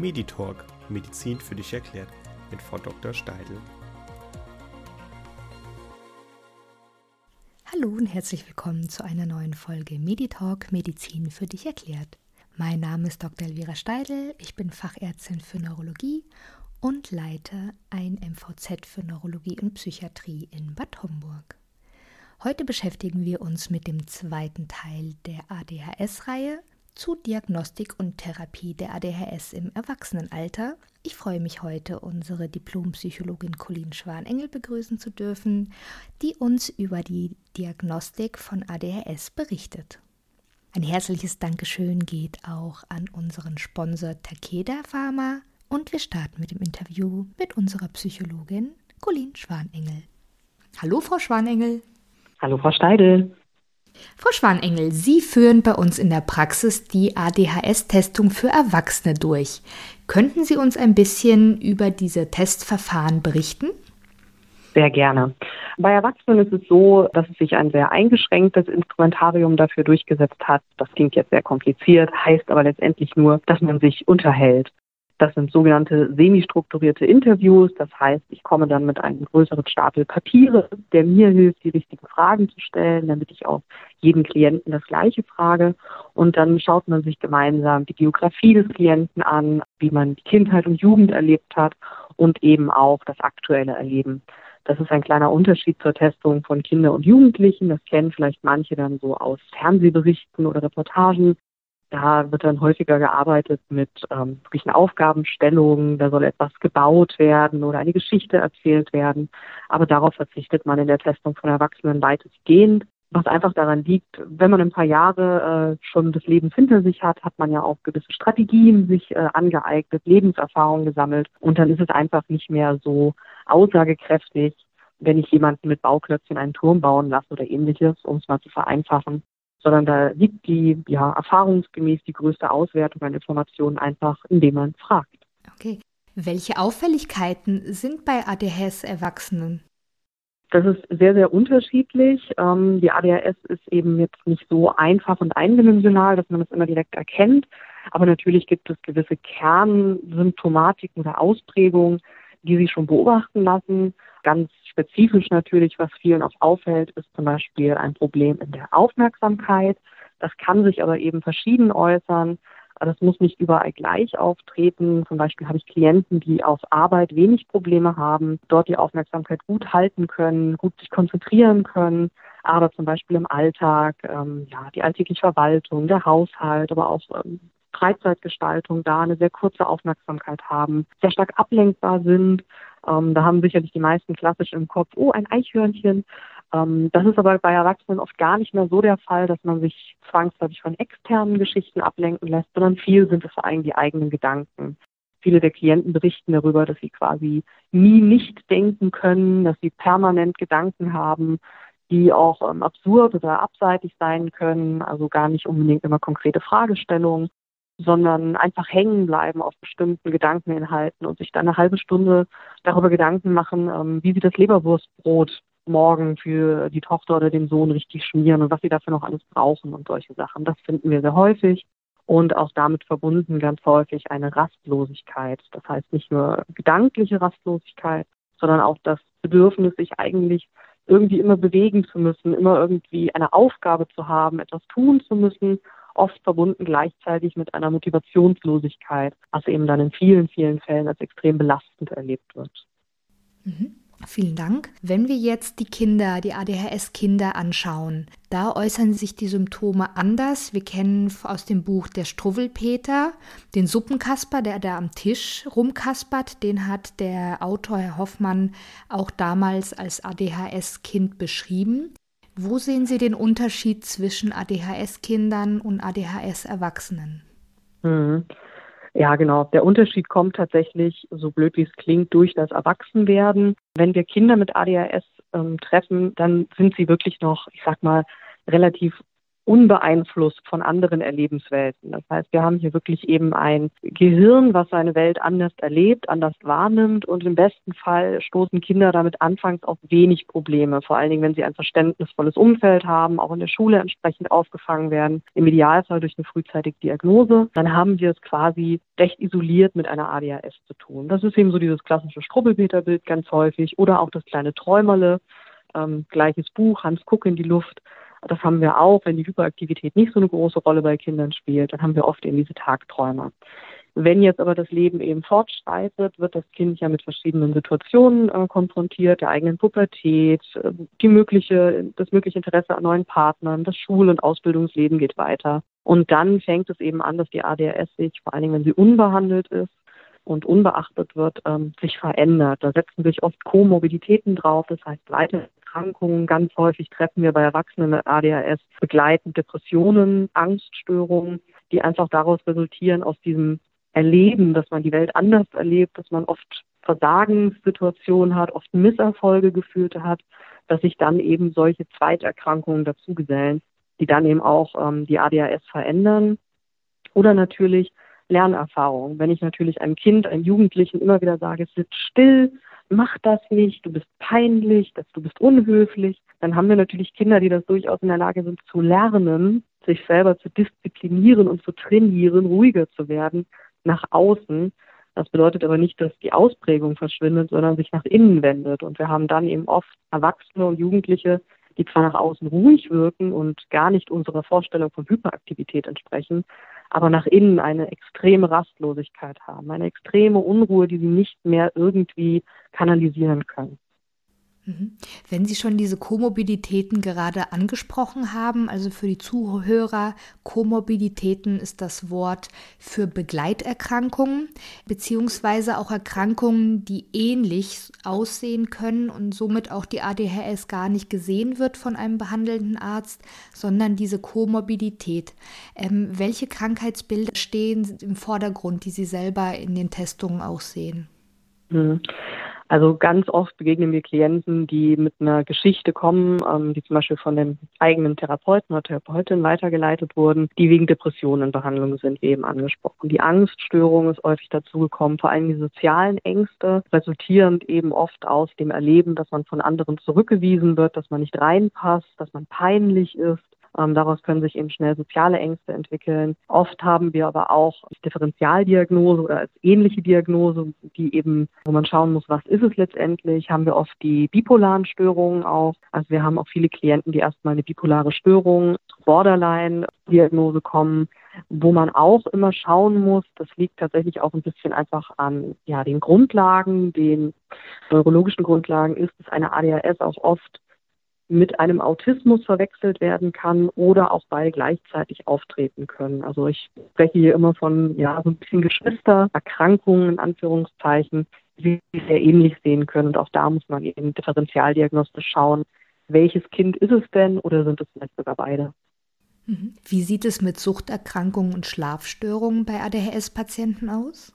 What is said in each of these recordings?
Meditalk Medizin für dich erklärt mit Frau Dr. Steidl. Hallo und herzlich willkommen zu einer neuen Folge Meditalk Medizin für dich erklärt. Mein Name ist Dr. Elvira Steidl, ich bin Fachärztin für Neurologie und leite ein MVZ für Neurologie und Psychiatrie in Bad Homburg. Heute beschäftigen wir uns mit dem zweiten Teil der ADHS-Reihe zu Diagnostik und Therapie der ADHS im Erwachsenenalter. Ich freue mich heute, unsere Diplompsychologin Colleen Schwanengel begrüßen zu dürfen, die uns über die Diagnostik von ADHS berichtet. Ein herzliches Dankeschön geht auch an unseren Sponsor Takeda Pharma und wir starten mit dem Interview mit unserer Psychologin Colleen Schwanengel. Hallo, Frau Schwanengel. Hallo, Frau Steidel. Frau Schwanengel, Sie führen bei uns in der Praxis die ADHS-Testung für Erwachsene durch. Könnten Sie uns ein bisschen über diese Testverfahren berichten? Sehr gerne. Bei Erwachsenen ist es so, dass es sich ein sehr eingeschränktes Instrumentarium dafür durchgesetzt hat. Das klingt jetzt sehr kompliziert, heißt aber letztendlich nur, dass man sich unterhält. Das sind sogenannte semi-strukturierte Interviews. Das heißt, ich komme dann mit einem größeren Stapel Papiere, der mir hilft, die richtigen Fragen zu stellen, damit ich auch jeden Klienten das Gleiche frage. Und dann schaut man sich gemeinsam die Biografie des Klienten an, wie man die Kindheit und Jugend erlebt hat und eben auch das aktuelle Erleben. Das ist ein kleiner Unterschied zur Testung von Kindern und Jugendlichen. Das kennen vielleicht manche dann so aus Fernsehberichten oder Reportagen. Da wird dann häufiger gearbeitet mit ähm, wirklichen Aufgabenstellungen. Da soll etwas gebaut werden oder eine Geschichte erzählt werden. Aber darauf verzichtet man in der Testung von Erwachsenen weitestgehend. Was einfach daran liegt, wenn man ein paar Jahre äh, schon des Lebens hinter sich hat, hat man ja auch gewisse Strategien sich äh, angeeignet, Lebenserfahrungen gesammelt. Und dann ist es einfach nicht mehr so aussagekräftig, wenn ich jemanden mit Bauklötzchen einen Turm bauen lasse oder ähnliches, um es mal zu vereinfachen, sondern da liegt die ja erfahrungsgemäß die größte Auswertung an Informationen einfach, indem man fragt. Okay. Welche Auffälligkeiten sind bei ADHS-Erwachsenen? Das ist sehr, sehr unterschiedlich. Ähm, die ADHS ist eben jetzt nicht so einfach und eindimensional, dass man das immer direkt erkennt. Aber natürlich gibt es gewisse Kernsymptomatiken oder Ausprägungen, die sich schon beobachten lassen. Ganz spezifisch natürlich, was vielen auch auffällt, ist zum Beispiel ein Problem in der Aufmerksamkeit. Das kann sich aber eben verschieden äußern. Das muss nicht überall gleich auftreten. Zum Beispiel habe ich Klienten, die auf Arbeit wenig Probleme haben, dort die Aufmerksamkeit gut halten können, gut sich konzentrieren können, aber zum Beispiel im Alltag, ähm, ja, die alltägliche Verwaltung, der Haushalt, aber auch ähm, Freizeitgestaltung da eine sehr kurze Aufmerksamkeit haben, sehr stark ablenkbar sind. Ähm, da haben sicherlich die meisten klassisch im Kopf, oh, ein Eichhörnchen. Ähm, das ist aber bei Erwachsenen oft gar nicht mehr so der Fall, dass man sich zwangsläufig von externen Geschichten ablenken lässt, sondern viel sind es vor allem die eigenen Gedanken. Viele der Klienten berichten darüber, dass sie quasi nie nicht denken können, dass sie permanent Gedanken haben, die auch ähm, absurd oder abseitig sein können, also gar nicht unbedingt immer konkrete Fragestellungen sondern einfach hängen bleiben auf bestimmten Gedankeninhalten und sich dann eine halbe Stunde darüber Gedanken machen, ähm, wie sie das Leberwurstbrot morgen für die Tochter oder den Sohn richtig schmieren und was sie dafür noch alles brauchen und solche Sachen. Das finden wir sehr häufig und auch damit verbunden ganz häufig eine Rastlosigkeit. Das heißt nicht nur gedankliche Rastlosigkeit, sondern auch das Bedürfnis, sich eigentlich irgendwie immer bewegen zu müssen, immer irgendwie eine Aufgabe zu haben, etwas tun zu müssen oft verbunden gleichzeitig mit einer Motivationslosigkeit, was eben dann in vielen, vielen Fällen als extrem belastend erlebt wird. Mhm. Vielen Dank. Wenn wir jetzt die Kinder, die ADHS-Kinder anschauen, da äußern sich die Symptome anders. Wir kennen aus dem Buch Der Struwwelpeter den Suppenkasper, der da am Tisch rumkaspert. Den hat der Autor Herr Hoffmann auch damals als ADHS-Kind beschrieben. Wo sehen Sie den Unterschied zwischen ADHS-Kindern und ADHS-Erwachsenen? Mhm. Ja, genau. Der Unterschied kommt tatsächlich, so blöd wie es klingt, durch das Erwachsenwerden. Wenn wir Kinder mit ADHS ähm, treffen, dann sind sie wirklich noch, ich sag mal, relativ unbeeinflusst von anderen Erlebenswelten. Das heißt, wir haben hier wirklich eben ein Gehirn, was seine Welt anders erlebt, anders wahrnimmt und im besten Fall stoßen Kinder damit anfangs auf wenig Probleme, vor allen Dingen, wenn sie ein verständnisvolles Umfeld haben, auch in der Schule entsprechend aufgefangen werden, im Idealfall durch eine frühzeitige Diagnose, dann haben wir es quasi recht isoliert mit einer ADHS zu tun. Das ist eben so dieses klassische Strubbelpeterbild ganz häufig oder auch das kleine Träumerle, ähm, gleiches Buch, Hans Kuck in die Luft. Das haben wir auch, wenn die Hyperaktivität nicht so eine große Rolle bei Kindern spielt, dann haben wir oft eben diese Tagträume. Wenn jetzt aber das Leben eben fortschreitet, wird das Kind ja mit verschiedenen Situationen äh, konfrontiert, der eigenen Pubertät, äh, die mögliche, das mögliche Interesse an neuen Partnern, das Schul- und Ausbildungsleben geht weiter. Und dann fängt es eben an, dass die ADHS sich, vor allen Dingen wenn sie unbehandelt ist und unbeachtet wird, ähm, sich verändert. Da setzen sich oft Komorbiditäten drauf, das heißt weitere Erkrankungen. Ganz häufig treffen wir bei Erwachsenen mit ADHS begleitend Depressionen, Angststörungen, die einfach daraus resultieren aus diesem Erleben, dass man die Welt anders erlebt, dass man oft Versagenssituationen hat, oft Misserfolge geführt hat, dass sich dann eben solche Zweiterkrankungen dazugesellen, die dann eben auch ähm, die ADHS verändern. Oder natürlich Lernerfahrung. Wenn ich natürlich einem Kind, einem Jugendlichen immer wieder sage, sitz still, mach das nicht, du bist peinlich, du bist unhöflich, dann haben wir natürlich Kinder, die das durchaus in der Lage sind zu lernen, sich selber zu disziplinieren und zu trainieren, ruhiger zu werden nach außen. Das bedeutet aber nicht, dass die Ausprägung verschwindet, sondern sich nach innen wendet. Und wir haben dann eben oft Erwachsene und Jugendliche, die zwar nach außen ruhig wirken und gar nicht unserer Vorstellung von Hyperaktivität entsprechen, aber nach innen eine extreme Rastlosigkeit haben, eine extreme Unruhe, die sie nicht mehr irgendwie kanalisieren können. Mhm. Wenn Sie schon diese Komorbiditäten gerade angesprochen haben, also für die Zuhörer, Komorbiditäten ist das Wort für Begleiterkrankungen, beziehungsweise auch Erkrankungen, die ähnlich aussehen können und somit auch die ADHS gar nicht gesehen wird von einem behandelnden Arzt, sondern diese Komorbidität. Ähm, welche Krankheitsbilder stehen im Vordergrund, die Sie selber in den Testungen auch sehen? Mhm. Also ganz oft begegnen wir Klienten, die mit einer Geschichte kommen, ähm, die zum Beispiel von dem eigenen Therapeuten oder Therapeutin weitergeleitet wurden, die wegen Depressionen in Behandlung sind, wie eben angesprochen. Die Angststörung ist häufig dazugekommen, vor allem die sozialen Ängste, resultierend eben oft aus dem Erleben, dass man von anderen zurückgewiesen wird, dass man nicht reinpasst, dass man peinlich ist, ähm, daraus können sich eben schnell soziale Ängste entwickeln. Oft haben wir aber auch Differentialdiagnose oder als ähnliche Diagnose, die eben, wo man schauen muss, was ist es letztendlich, haben wir oft die bipolaren Störungen auch. Also wir haben auch viele Klienten, die erstmal eine bipolare Störung, Borderline-Diagnose kommen, wo man auch immer schauen muss, das liegt tatsächlich auch ein bisschen einfach an ja, den Grundlagen, den neurologischen Grundlagen, ist es eine ADHS auch oft mit einem Autismus verwechselt werden kann oder auch beide gleichzeitig auftreten können. Also ich spreche hier immer von ja so ein bisschen Geschwistererkrankungen in Anführungszeichen, die sehr ähnlich sehen können. Und auch da muss man eben differentialdiagnostisch schauen, welches Kind ist es denn oder sind es vielleicht sogar beide. Mhm. Wie sieht es mit Suchterkrankungen und Schlafstörungen bei ADHS-Patienten aus?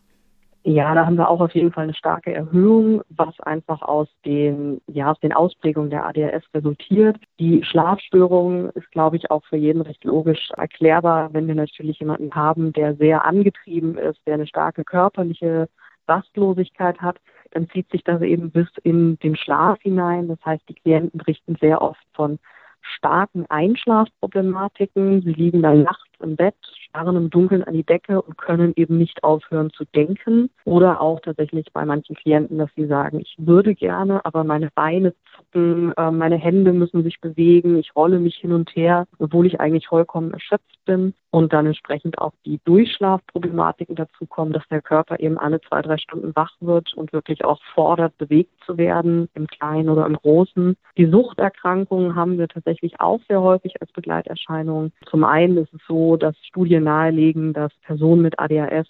Ja, da haben wir auch auf jeden Fall eine starke Erhöhung, was einfach aus den, ja, aus den Ausprägungen der ADHS resultiert. Die Schlafstörung ist, glaube ich, auch für jeden recht logisch erklärbar, wenn wir natürlich jemanden haben, der sehr angetrieben ist, der eine starke körperliche Rastlosigkeit hat, dann zieht sich das eben bis in den Schlaf hinein. Das heißt, die Klienten berichten sehr oft von starken Einschlafproblematiken. Sie liegen dann nachts im Bett, starren im Dunkeln an die Decke und können eben nicht aufhören zu denken. Oder auch tatsächlich bei manchen Klienten, dass sie sagen, ich würde gerne, aber meine Beine zucken, äh, meine Hände müssen sich bewegen, ich rolle mich hin und her, obwohl ich eigentlich vollkommen erschöpft bin. Und dann entsprechend auch die Durchschlafproblematiken dazu kommen, dass der Körper eben alle zwei, drei Stunden wach wird und wirklich auch fordert, bewegt zu werden, im Kleinen oder im Großen. Die Suchterkrankungen haben wir tatsächlich auch sehr häufig als Begleiterscheinung. Zum einen ist es so, dass Studien nahelegen, dass Personen mit ADHS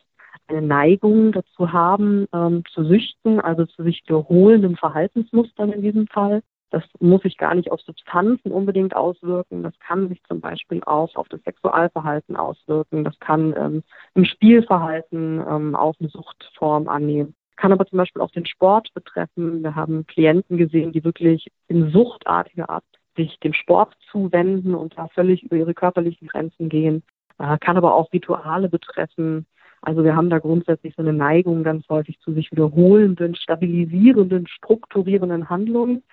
eine Neigung dazu haben, ähm, zu süchten, also zu sich wiederholenden Verhaltensmustern in diesem Fall. Das muss sich gar nicht auf Substanzen unbedingt auswirken. Das kann sich zum Beispiel auch auf das Sexualverhalten auswirken. Das kann ähm, im Spielverhalten ähm, auch eine Suchtform annehmen. Kann aber zum Beispiel auch den Sport betreffen. Wir haben Klienten gesehen, die wirklich in suchtartiger Art sich dem Sport zuwenden und da völlig über ihre körperlichen Grenzen gehen. Äh, kann aber auch Rituale betreffen. Also wir haben da grundsätzlich so eine Neigung ganz häufig zu sich wiederholenden, stabilisierenden, strukturierenden Handlungen.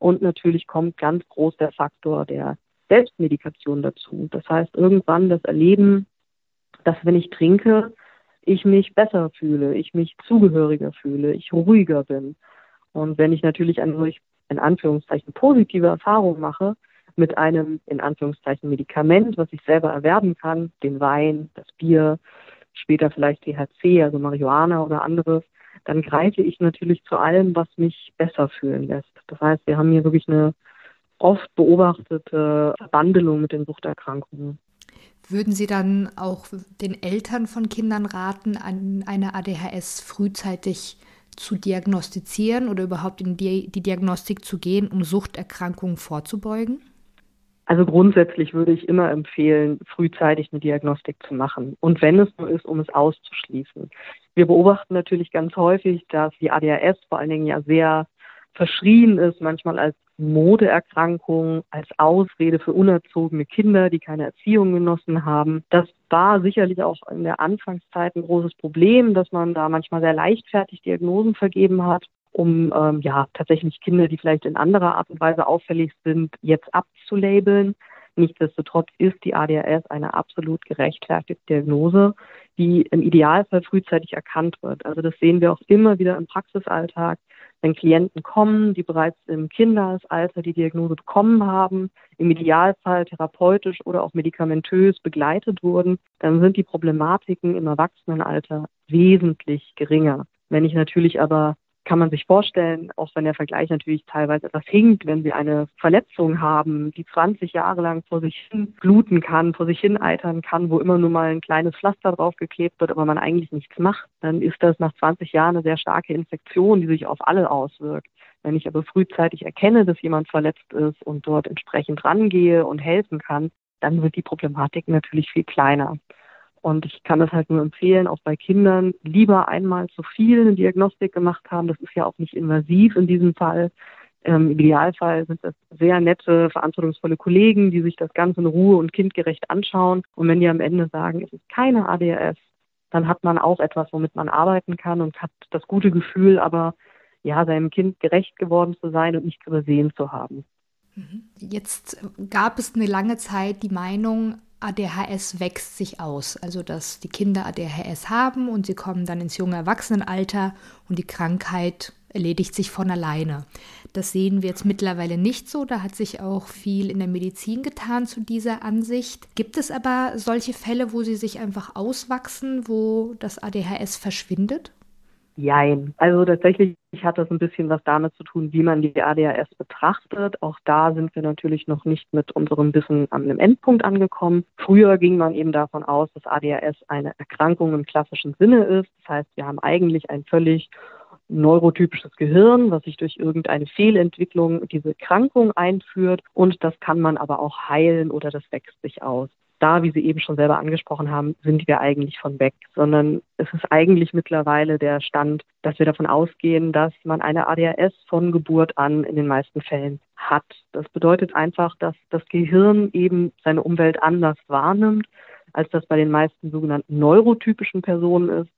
Und natürlich kommt ganz groß der Faktor der Selbstmedikation dazu. Das heißt, irgendwann das Erleben, dass wenn ich trinke, ich mich besser fühle, ich mich zugehöriger fühle, ich ruhiger bin. Und wenn ich natürlich eine solch, in Anführungszeichen, positive Erfahrung mache mit einem, in Anführungszeichen, Medikament, was ich selber erwerben kann, den Wein, das Bier, später vielleicht THC, also Marihuana oder anderes, dann greife ich natürlich zu allem, was mich besser fühlen lässt. Das heißt, wir haben hier wirklich eine oft beobachtete Verbandelung mit den Suchterkrankungen. Würden Sie dann auch den Eltern von Kindern raten, an eine ADHS frühzeitig zu diagnostizieren oder überhaupt in die, die Diagnostik zu gehen, um Suchterkrankungen vorzubeugen? Also grundsätzlich würde ich immer empfehlen, frühzeitig eine Diagnostik zu machen. Und wenn es nur ist, um es auszuschließen. Wir beobachten natürlich ganz häufig, dass die ADHS vor allen Dingen ja sehr verschrien ist, manchmal als Modeerkrankung, als Ausrede für unerzogene Kinder, die keine Erziehung genossen haben. Das war sicherlich auch in der Anfangszeit ein großes Problem, dass man da manchmal sehr leichtfertig Diagnosen vergeben hat um ähm, ja tatsächlich Kinder, die vielleicht in anderer Art und Weise auffällig sind, jetzt abzulabeln. Nichtsdestotrotz ist die ADHS eine absolut gerechtfertigte Diagnose, die im Idealfall frühzeitig erkannt wird. Also das sehen wir auch immer wieder im Praxisalltag, wenn Klienten kommen, die bereits im Kindesalter die Diagnose bekommen haben, im Idealfall therapeutisch oder auch medikamentös begleitet wurden, dann sind die Problematiken im Erwachsenenalter wesentlich geringer. Wenn ich natürlich aber kann man sich vorstellen, auch wenn der Vergleich natürlich teilweise etwas hinkt, wenn Sie eine Verletzung haben, die 20 Jahre lang vor sich hin bluten kann, vor sich hin eitern kann, wo immer nur mal ein kleines Pflaster draufgeklebt wird, aber man eigentlich nichts macht, dann ist das nach 20 Jahren eine sehr starke Infektion, die sich auf alle auswirkt. Wenn ich aber frühzeitig erkenne, dass jemand verletzt ist und dort entsprechend rangehe und helfen kann, dann wird die Problematik natürlich viel kleiner. Und ich kann das halt nur empfehlen, auch bei Kindern lieber einmal zu viel eine Diagnostik gemacht haben. Das ist ja auch nicht invasiv in diesem Fall. Ähm, Im Idealfall sind das sehr nette, verantwortungsvolle Kollegen, die sich das Ganze in Ruhe und kindgerecht anschauen. Und wenn die am Ende sagen, es ist keine ADHS, dann hat man auch etwas, womit man arbeiten kann und hat das gute Gefühl, aber ja, seinem Kind gerecht geworden zu sein und nichts übersehen zu haben. Mhm. Jetzt gab es eine lange Zeit die Meinung, ADHS wächst sich aus. Also, dass die Kinder ADHS haben und sie kommen dann ins junge Erwachsenenalter und die Krankheit erledigt sich von alleine. Das sehen wir jetzt mittlerweile nicht so. Da hat sich auch viel in der Medizin getan zu dieser Ansicht. Gibt es aber solche Fälle, wo sie sich einfach auswachsen, wo das ADHS verschwindet? Jein. Also tatsächlich hat das ein bisschen was damit zu tun, wie man die ADHS betrachtet. Auch da sind wir natürlich noch nicht mit unserem Wissen an einem Endpunkt angekommen. Früher ging man eben davon aus, dass ADHS eine Erkrankung im klassischen Sinne ist. Das heißt, wir haben eigentlich ein völlig neurotypisches Gehirn, was sich durch irgendeine Fehlentwicklung diese Krankung einführt. Und das kann man aber auch heilen oder das wächst sich aus da, wie Sie eben schon selber angesprochen haben, sind wir eigentlich von weg, sondern es ist eigentlich mittlerweile der Stand, dass wir davon ausgehen, dass man eine ADHS von Geburt an in den meisten Fällen hat. Das bedeutet einfach, dass das Gehirn eben seine Umwelt anders wahrnimmt, als das bei den meisten sogenannten neurotypischen Personen ist.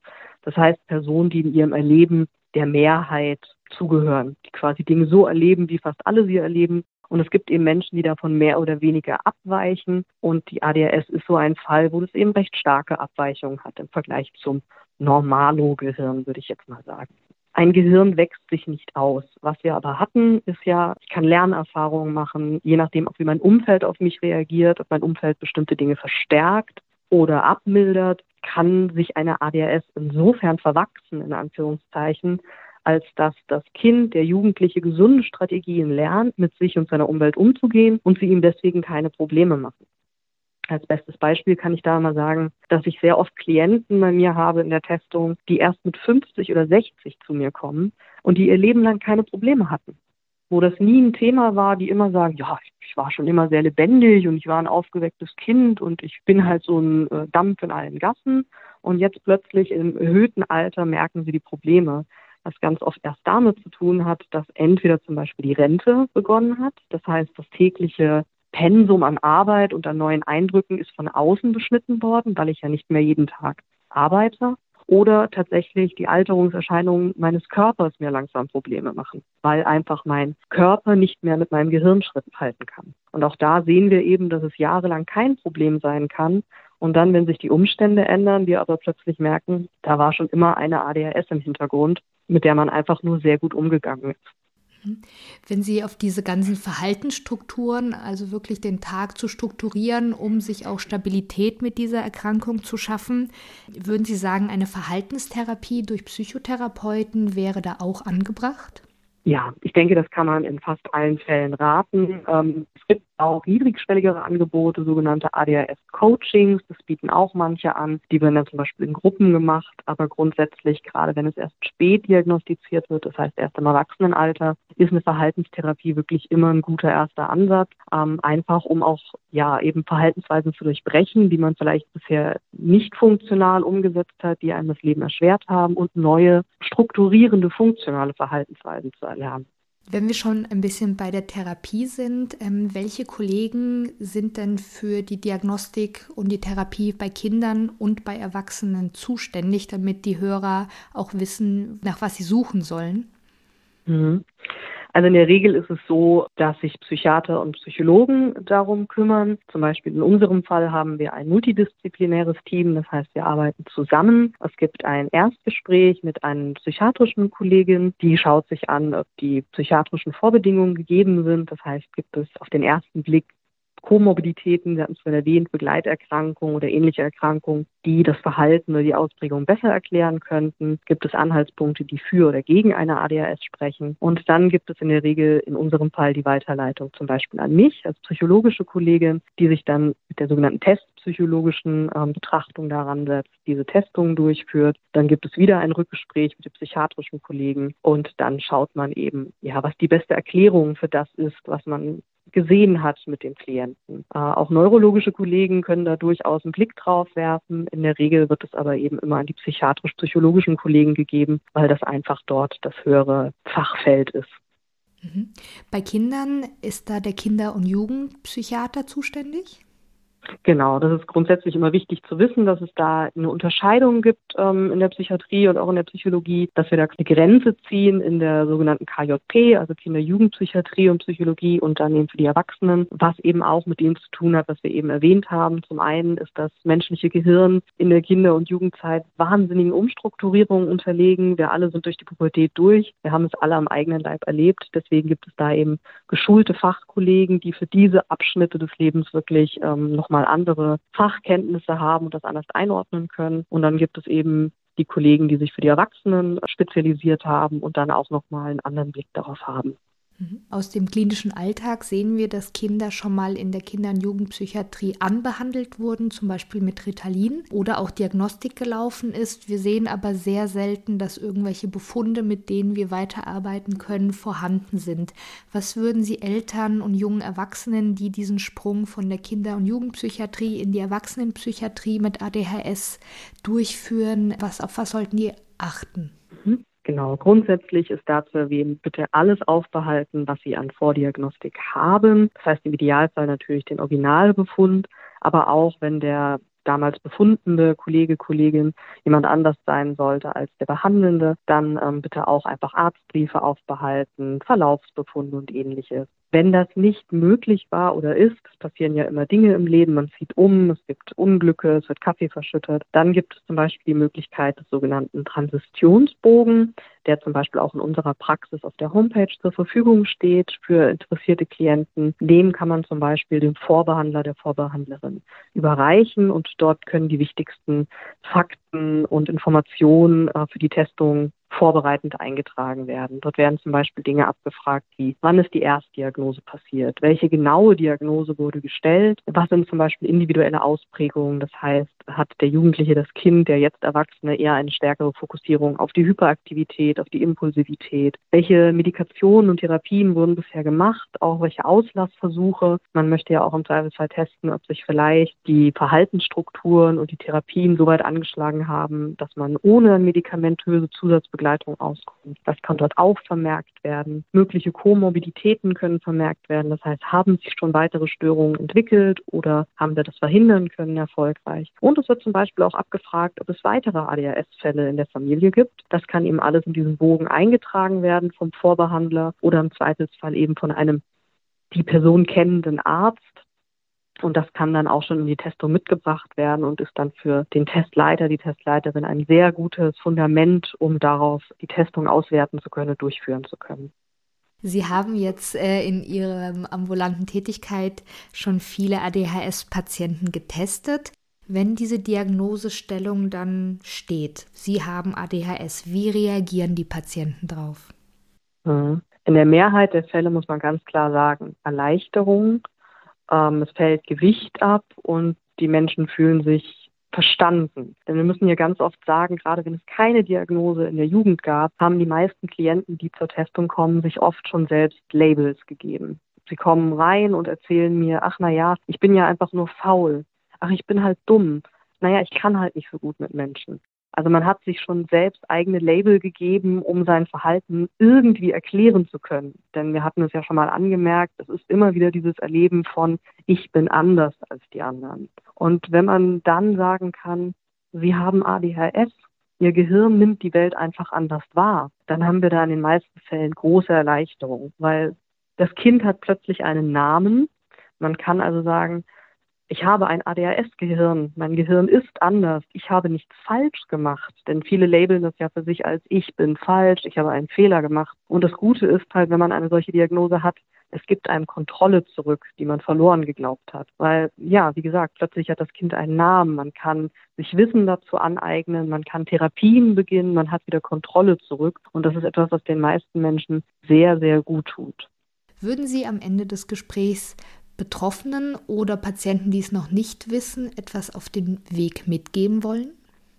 Das heißt Personen, die in ihrem Erleben der Mehrheit zugehören, die quasi Dinge so erleben, wie fast alle sie erleben und es gibt eben Menschen, die davon mehr oder weniger abweichen. Und die ADHS ist so ein Fall, wo es eben recht starke Abweichungen hat im Vergleich zum Normalo-Gehirn, würde ich jetzt mal sagen. Ein Gehirn wächst sich nicht aus. Was wir aber hatten, ist ja, ich kann Lernerfahrungen machen, je nachdem, ob wie mein Umfeld auf mich reagiert, ob mein Umfeld bestimmte Dinge verstärkt oder abmildert, kann sich eine ADHS insofern verwachsen, in Anführungszeichen, als dass das Kind, der Jugendliche gesunde Strategien lernt, mit sich und seiner Umwelt umzugehen und sie ihm deswegen keine Probleme machen. Als bestes Beispiel kann ich da mal sagen, dass ich sehr oft Klienten bei mir habe in der Testung, die erst mit 50 oder 60 zu mir kommen und die ihr Leben lang keine Probleme hatten. Wo das nie ein Thema war, die immer sagen, ja, ich war schon immer sehr lebendig und ich war ein aufgewecktes Kind und ich bin halt so ein äh, Dampf in allen Gassen. Und jetzt plötzlich im erhöhten Alter merken sie die Probleme was ganz oft erst damit zu tun hat, dass entweder zum Beispiel die Rente begonnen hat, das heißt das tägliche Pensum an Arbeit und an neuen Eindrücken ist von außen beschnitten worden, weil ich ja nicht mehr jeden Tag arbeite. Oder tatsächlich die Alterungserscheinungen meines Körpers mir langsam Probleme machen, weil einfach mein Körper nicht mehr mit meinem Gehirn Schritt halten kann. Und auch da sehen wir eben, dass es jahrelang kein Problem sein kann. Und dann, wenn sich die Umstände ändern, wir aber plötzlich merken, da war schon immer eine ADHS im Hintergrund, mit der man einfach nur sehr gut umgegangen ist. Wenn Sie auf diese ganzen Verhaltensstrukturen, also wirklich den Tag zu strukturieren, um sich auch Stabilität mit dieser Erkrankung zu schaffen, würden Sie sagen, eine Verhaltenstherapie durch Psychotherapeuten wäre da auch angebracht? Ja, ich denke, das kann man in fast allen Fällen raten. Ähm, es gibt auch niedrigschwelligere Angebote, sogenannte ADHS-Coachings. Das bieten auch manche an. Die werden dann zum Beispiel in Gruppen gemacht. Aber grundsätzlich, gerade wenn es erst spät diagnostiziert wird, das heißt erst im Erwachsenenalter, ist eine Verhaltenstherapie wirklich immer ein guter erster Ansatz. Ähm, einfach, um auch ja eben Verhaltensweisen zu durchbrechen, die man vielleicht bisher nicht funktional umgesetzt hat, die einem das Leben erschwert haben und neue strukturierende funktionale Verhaltensweisen zu erlernen. Wenn wir schon ein bisschen bei der Therapie sind, ähm, welche Kollegen sind denn für die Diagnostik und die Therapie bei Kindern und bei Erwachsenen zuständig, damit die Hörer auch wissen, nach was sie suchen sollen? Mhm. Also in der Regel ist es so, dass sich Psychiater und Psychologen darum kümmern. Zum Beispiel in unserem Fall haben wir ein multidisziplinäres Team. Das heißt, wir arbeiten zusammen. Es gibt ein Erstgespräch mit einer psychiatrischen Kollegin, die schaut sich an, ob die psychiatrischen Vorbedingungen gegeben sind. Das heißt, gibt es auf den ersten Blick Komorbiditäten, wir hatten es vorhin erwähnt, Begleiterkrankungen oder ähnliche Erkrankungen, die das Verhalten oder die Ausprägung besser erklären könnten. Gibt es Anhaltspunkte, die für oder gegen eine ADHS sprechen? Und dann gibt es in der Regel in unserem Fall die Weiterleitung zum Beispiel an mich als psychologische Kollegin, die sich dann mit der sogenannten testpsychologischen ähm, Betrachtung daran setzt, diese Testungen durchführt. Dann gibt es wieder ein Rückgespräch mit den psychiatrischen Kollegen und dann schaut man eben, ja, was die beste Erklärung für das ist, was man gesehen hat mit dem Klienten. Äh, auch neurologische Kollegen können da durchaus einen Blick drauf werfen. In der Regel wird es aber eben immer an die psychiatrisch-psychologischen Kollegen gegeben, weil das einfach dort das höhere Fachfeld ist. Mhm. Bei Kindern ist da der Kinder- und Jugendpsychiater zuständig? Genau, das ist grundsätzlich immer wichtig zu wissen, dass es da eine Unterscheidung gibt ähm, in der Psychiatrie und auch in der Psychologie, dass wir da eine Grenze ziehen in der sogenannten KJP, also Kinder-Jugendpsychiatrie und Psychologie und dann eben für die Erwachsenen, was eben auch mit dem zu tun hat, was wir eben erwähnt haben. Zum einen ist das menschliche Gehirn in der Kinder- und Jugendzeit wahnsinnigen Umstrukturierungen unterlegen. Wir alle sind durch die Pubertät durch. Wir haben es alle am eigenen Leib erlebt. Deswegen gibt es da eben geschulte Fachkollegen, die für diese Abschnitte des Lebens wirklich ähm, noch nochmal andere Fachkenntnisse haben und das anders einordnen können. Und dann gibt es eben die Kollegen, die sich für die Erwachsenen spezialisiert haben und dann auch nochmal einen anderen Blick darauf haben. Mhm. Aus dem klinischen Alltag sehen wir, dass Kinder schon mal in der Kinder- und Jugendpsychiatrie anbehandelt wurden, zum Beispiel mit Ritalin oder auch Diagnostik gelaufen ist. Wir sehen aber sehr selten, dass irgendwelche Befunde, mit denen wir weiterarbeiten können, vorhanden sind. Was würden Sie Eltern und jungen Erwachsenen, die diesen Sprung von der Kinder- und Jugendpsychiatrie in die Erwachsenenpsychiatrie mit ADHS durchführen, was, auf was sollten die achten? Mhm. Genau, grundsätzlich ist da zu erwähnen, bitte alles aufbehalten, was Sie an Vordiagnostik haben. Das heißt im Idealfall natürlich den Originalbefund, aber auch wenn der damals befundende Kollege, Kollegin jemand anders sein sollte als der Behandelnde, dann ähm, bitte auch einfach Arztbriefe aufbehalten, Verlaufsbefunde und ähnliches. Wenn das nicht möglich war oder ist, es passieren ja immer Dinge im Leben, man zieht um, es gibt Unglücke, es wird Kaffee verschüttet, dann gibt es zum Beispiel die Möglichkeit des sogenannten Transitionsbogen, der zum Beispiel auch in unserer Praxis auf der Homepage zur Verfügung steht für interessierte Klienten. Dem kann man zum Beispiel dem Vorbehandler, der Vorbehandlerin überreichen und dort können die wichtigsten Fakten und Informationen äh, für die Testung vorbereitend eingetragen werden. Dort werden zum Beispiel Dinge abgefragt wie, wann ist die Erstdiagnose passiert? Welche genaue Diagnose wurde gestellt? Was sind zum Beispiel individuelle Ausprägungen? Das heißt, hat der Jugendliche, das Kind, der jetzt Erwachsene eher eine stärkere Fokussierung auf die Hyperaktivität, auf die Impulsivität? Welche Medikationen und Therapien wurden bisher gemacht? Auch welche Auslassversuche? Man möchte ja auch im Zweifelsfall testen, ob sich vielleicht die Verhaltensstrukturen und die Therapien so weit angeschlagen haben, dass man ohne medikamentöse Zusatzbegleitung Begleitung auskommt. Das kann dort auch vermerkt werden. Mögliche Komorbiditäten können vermerkt werden. Das heißt, haben sich schon weitere Störungen entwickelt oder haben wir das verhindern können erfolgreich. Und es wird zum Beispiel auch abgefragt, ob es weitere ADHS-Fälle in der Familie gibt. Das kann eben alles in diesen Bogen eingetragen werden vom Vorbehandler oder im Zweifelsfall eben von einem die Person kennenden Arzt. Und das kann dann auch schon in die Testung mitgebracht werden und ist dann für den Testleiter, die Testleiterin ein sehr gutes Fundament, um darauf die Testung auswerten zu können und durchführen zu können. Sie haben jetzt äh, in Ihrer ambulanten Tätigkeit schon viele ADHS-Patienten getestet. Wenn diese Diagnosestellung dann steht, Sie haben ADHS, wie reagieren die Patienten drauf? Mhm. In der Mehrheit der Fälle muss man ganz klar sagen, Erleichterung, ähm, es fällt Gewicht ab und die Menschen fühlen sich verstanden. Denn wir müssen hier ganz oft sagen, gerade wenn es keine Diagnose in der Jugend gab, haben die meisten Klienten, die zur Testung kommen, sich oft schon selbst Labels gegeben. Sie kommen rein und erzählen mir, ach na ja, ich bin ja einfach nur faul. Ach, ich bin halt dumm. Naja, ich kann halt nicht so gut mit Menschen. Also man hat sich schon selbst eigene Label gegeben, um sein Verhalten irgendwie erklären zu können. Denn wir hatten es ja schon mal angemerkt, es ist immer wieder dieses Erleben von, ich bin anders als die anderen. Und wenn man dann sagen kann, Sie haben ADHS, Ihr Gehirn nimmt die Welt einfach anders wahr, dann haben wir da in den meisten Fällen große Erleichterung, weil das Kind hat plötzlich einen Namen. Man kann also sagen, ich habe ein ADHS-Gehirn, mein Gehirn ist anders, ich habe nichts falsch gemacht, denn viele labeln das ja für sich als ich bin falsch, ich habe einen Fehler gemacht. Und das Gute ist halt, wenn man eine solche Diagnose hat, es gibt einem Kontrolle zurück, die man verloren geglaubt hat. Weil, ja, wie gesagt, plötzlich hat das Kind einen Namen, man kann sich Wissen dazu aneignen, man kann Therapien beginnen, man hat wieder Kontrolle zurück. Und das ist etwas, was den meisten Menschen sehr, sehr gut tut. Würden Sie am Ende des Gesprächs Betroffenen oder Patienten, die es noch nicht wissen, etwas auf den Weg mitgeben wollen?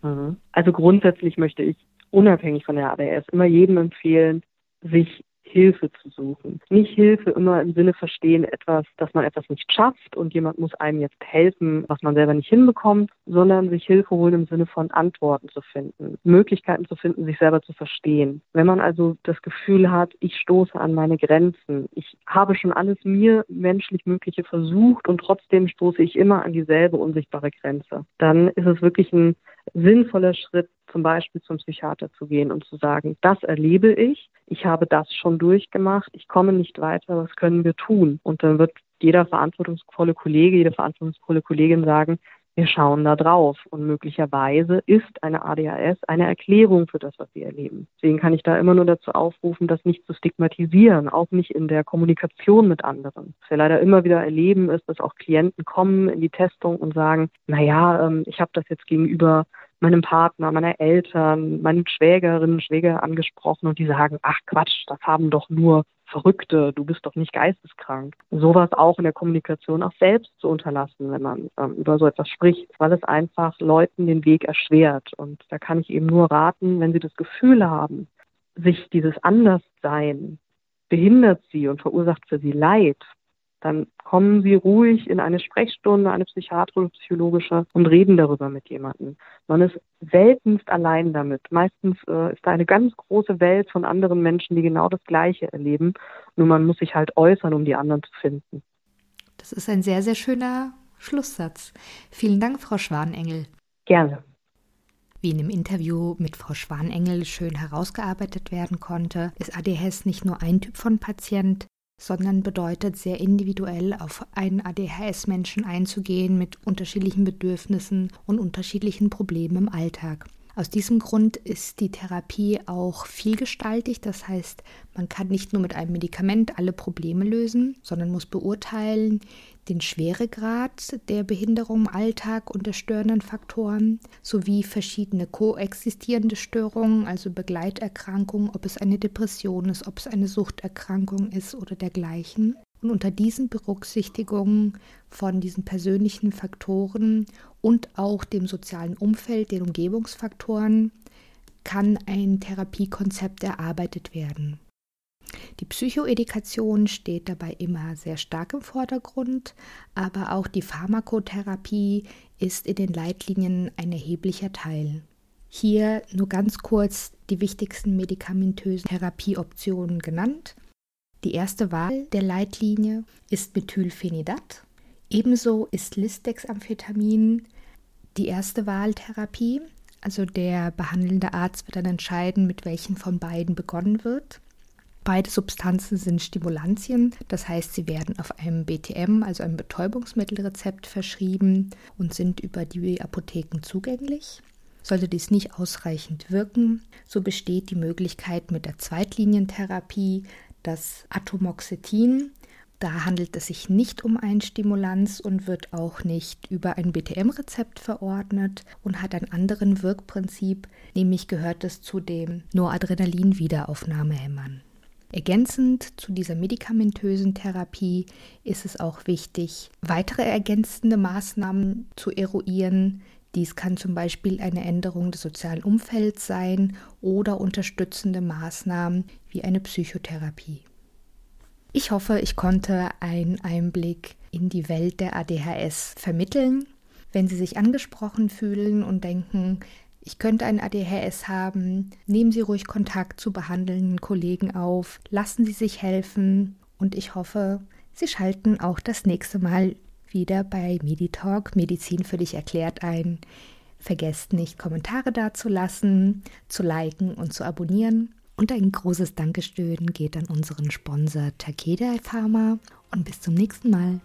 Mhm. Also grundsätzlich möchte ich unabhängig von der ADS immer jedem empfehlen, sich Hilfe zu suchen. Nicht Hilfe immer im Sinne verstehen, etwas, dass man etwas nicht schafft und jemand muss einem jetzt helfen, was man selber nicht hinbekommt, sondern sich Hilfe holen im Sinne von Antworten zu finden, Möglichkeiten zu finden, sich selber zu verstehen. Wenn man also das Gefühl hat, ich stoße an meine Grenzen, ich habe schon alles mir menschlich Mögliche versucht und trotzdem stoße ich immer an dieselbe unsichtbare Grenze, dann ist es wirklich ein sinnvoller Schritt, zum Beispiel zum Psychiater zu gehen und zu sagen, das erlebe ich, ich habe das schon durchgemacht, ich komme nicht weiter, was können wir tun? Und dann wird jeder verantwortungsvolle Kollege, jede verantwortungsvolle Kollegin sagen, wir schauen da drauf und möglicherweise ist eine ADHS eine Erklärung für das, was sie erleben. Deswegen kann ich da immer nur dazu aufrufen, das nicht zu stigmatisieren, auch nicht in der Kommunikation mit anderen. Was wir leider immer wieder erleben, ist, dass auch Klienten kommen in die Testung und sagen, na ja, ähm, ich habe das jetzt gegenüber meinem Partner, meiner Eltern, meinen Schwägerinnen, Schwäger angesprochen und die sagen, ach Quatsch, das haben doch nur Verrückte, du bist doch nicht geisteskrank. Sowas auch in der Kommunikation auch selbst zu unterlassen, wenn man ähm, über so etwas spricht, weil es einfach Leuten den Weg erschwert. Und da kann ich eben nur raten, wenn sie das Gefühl haben, sich dieses Anderssein behindert sie und verursacht für sie Leid, dann kommen Sie ruhig in eine Sprechstunde, eine psychiatrische, psychologische und reden darüber mit jemandem. Man ist seltenst allein damit. Meistens äh, ist da eine ganz große Welt von anderen Menschen, die genau das Gleiche erleben. Nur man muss sich halt äußern, um die anderen zu finden. Das ist ein sehr, sehr schöner Schlusssatz. Vielen Dank, Frau Schwanengel. Gerne. Wie in dem Interview mit Frau Schwanengel schön herausgearbeitet werden konnte, ist ADHS nicht nur ein Typ von Patient, sondern bedeutet sehr individuell auf einen ADHS-Menschen einzugehen mit unterschiedlichen Bedürfnissen und unterschiedlichen Problemen im Alltag. Aus diesem Grund ist die Therapie auch vielgestaltig. Das heißt, man kann nicht nur mit einem Medikament alle Probleme lösen, sondern muss beurteilen den Schweregrad der Behinderung im Alltag und der störenden Faktoren sowie verschiedene koexistierende Störungen, also Begleiterkrankungen, ob es eine Depression ist, ob es eine Suchterkrankung ist oder dergleichen. Und unter diesen Berücksichtigungen von diesen persönlichen Faktoren und auch dem sozialen Umfeld, den Umgebungsfaktoren, kann ein Therapiekonzept erarbeitet werden. Die Psychoedikation steht dabei immer sehr stark im Vordergrund, aber auch die Pharmakotherapie ist in den Leitlinien ein erheblicher Teil. Hier nur ganz kurz die wichtigsten medikamentösen Therapieoptionen genannt. Die erste Wahl der Leitlinie ist Methylphenidat. Ebenso ist Lisdexamphetamin die erste Wahltherapie. Also der behandelnde Arzt wird dann entscheiden, mit welchen von beiden begonnen wird. Beide Substanzen sind Stimulantien, das heißt, sie werden auf einem BTM, also einem Betäubungsmittelrezept, verschrieben und sind über die Apotheken zugänglich. Sollte dies nicht ausreichend wirken, so besteht die Möglichkeit mit der Zweitlinientherapie, das Atomoxetin. Da handelt es sich nicht um ein Stimulanz und wird auch nicht über ein BTM-Rezept verordnet und hat einen anderen Wirkprinzip, nämlich gehört es zu dem Noradrenalin-Wiederaufnahmehämmern. Ergänzend zu dieser medikamentösen Therapie ist es auch wichtig, weitere ergänzende Maßnahmen zu eruieren, dies kann zum Beispiel eine Änderung des sozialen Umfelds sein oder unterstützende Maßnahmen wie eine Psychotherapie. Ich hoffe, ich konnte einen Einblick in die Welt der ADHS vermitteln. Wenn Sie sich angesprochen fühlen und denken, ich könnte ein ADHS haben, nehmen Sie ruhig Kontakt zu behandelnden Kollegen auf, lassen Sie sich helfen und ich hoffe, Sie schalten auch das nächste Mal wieder bei Meditalk Medizin für dich erklärt ein. Vergesst nicht, Kommentare dazulassen, zu liken und zu abonnieren. Und ein großes Dankeschön geht an unseren Sponsor Takeda Pharma und bis zum nächsten Mal.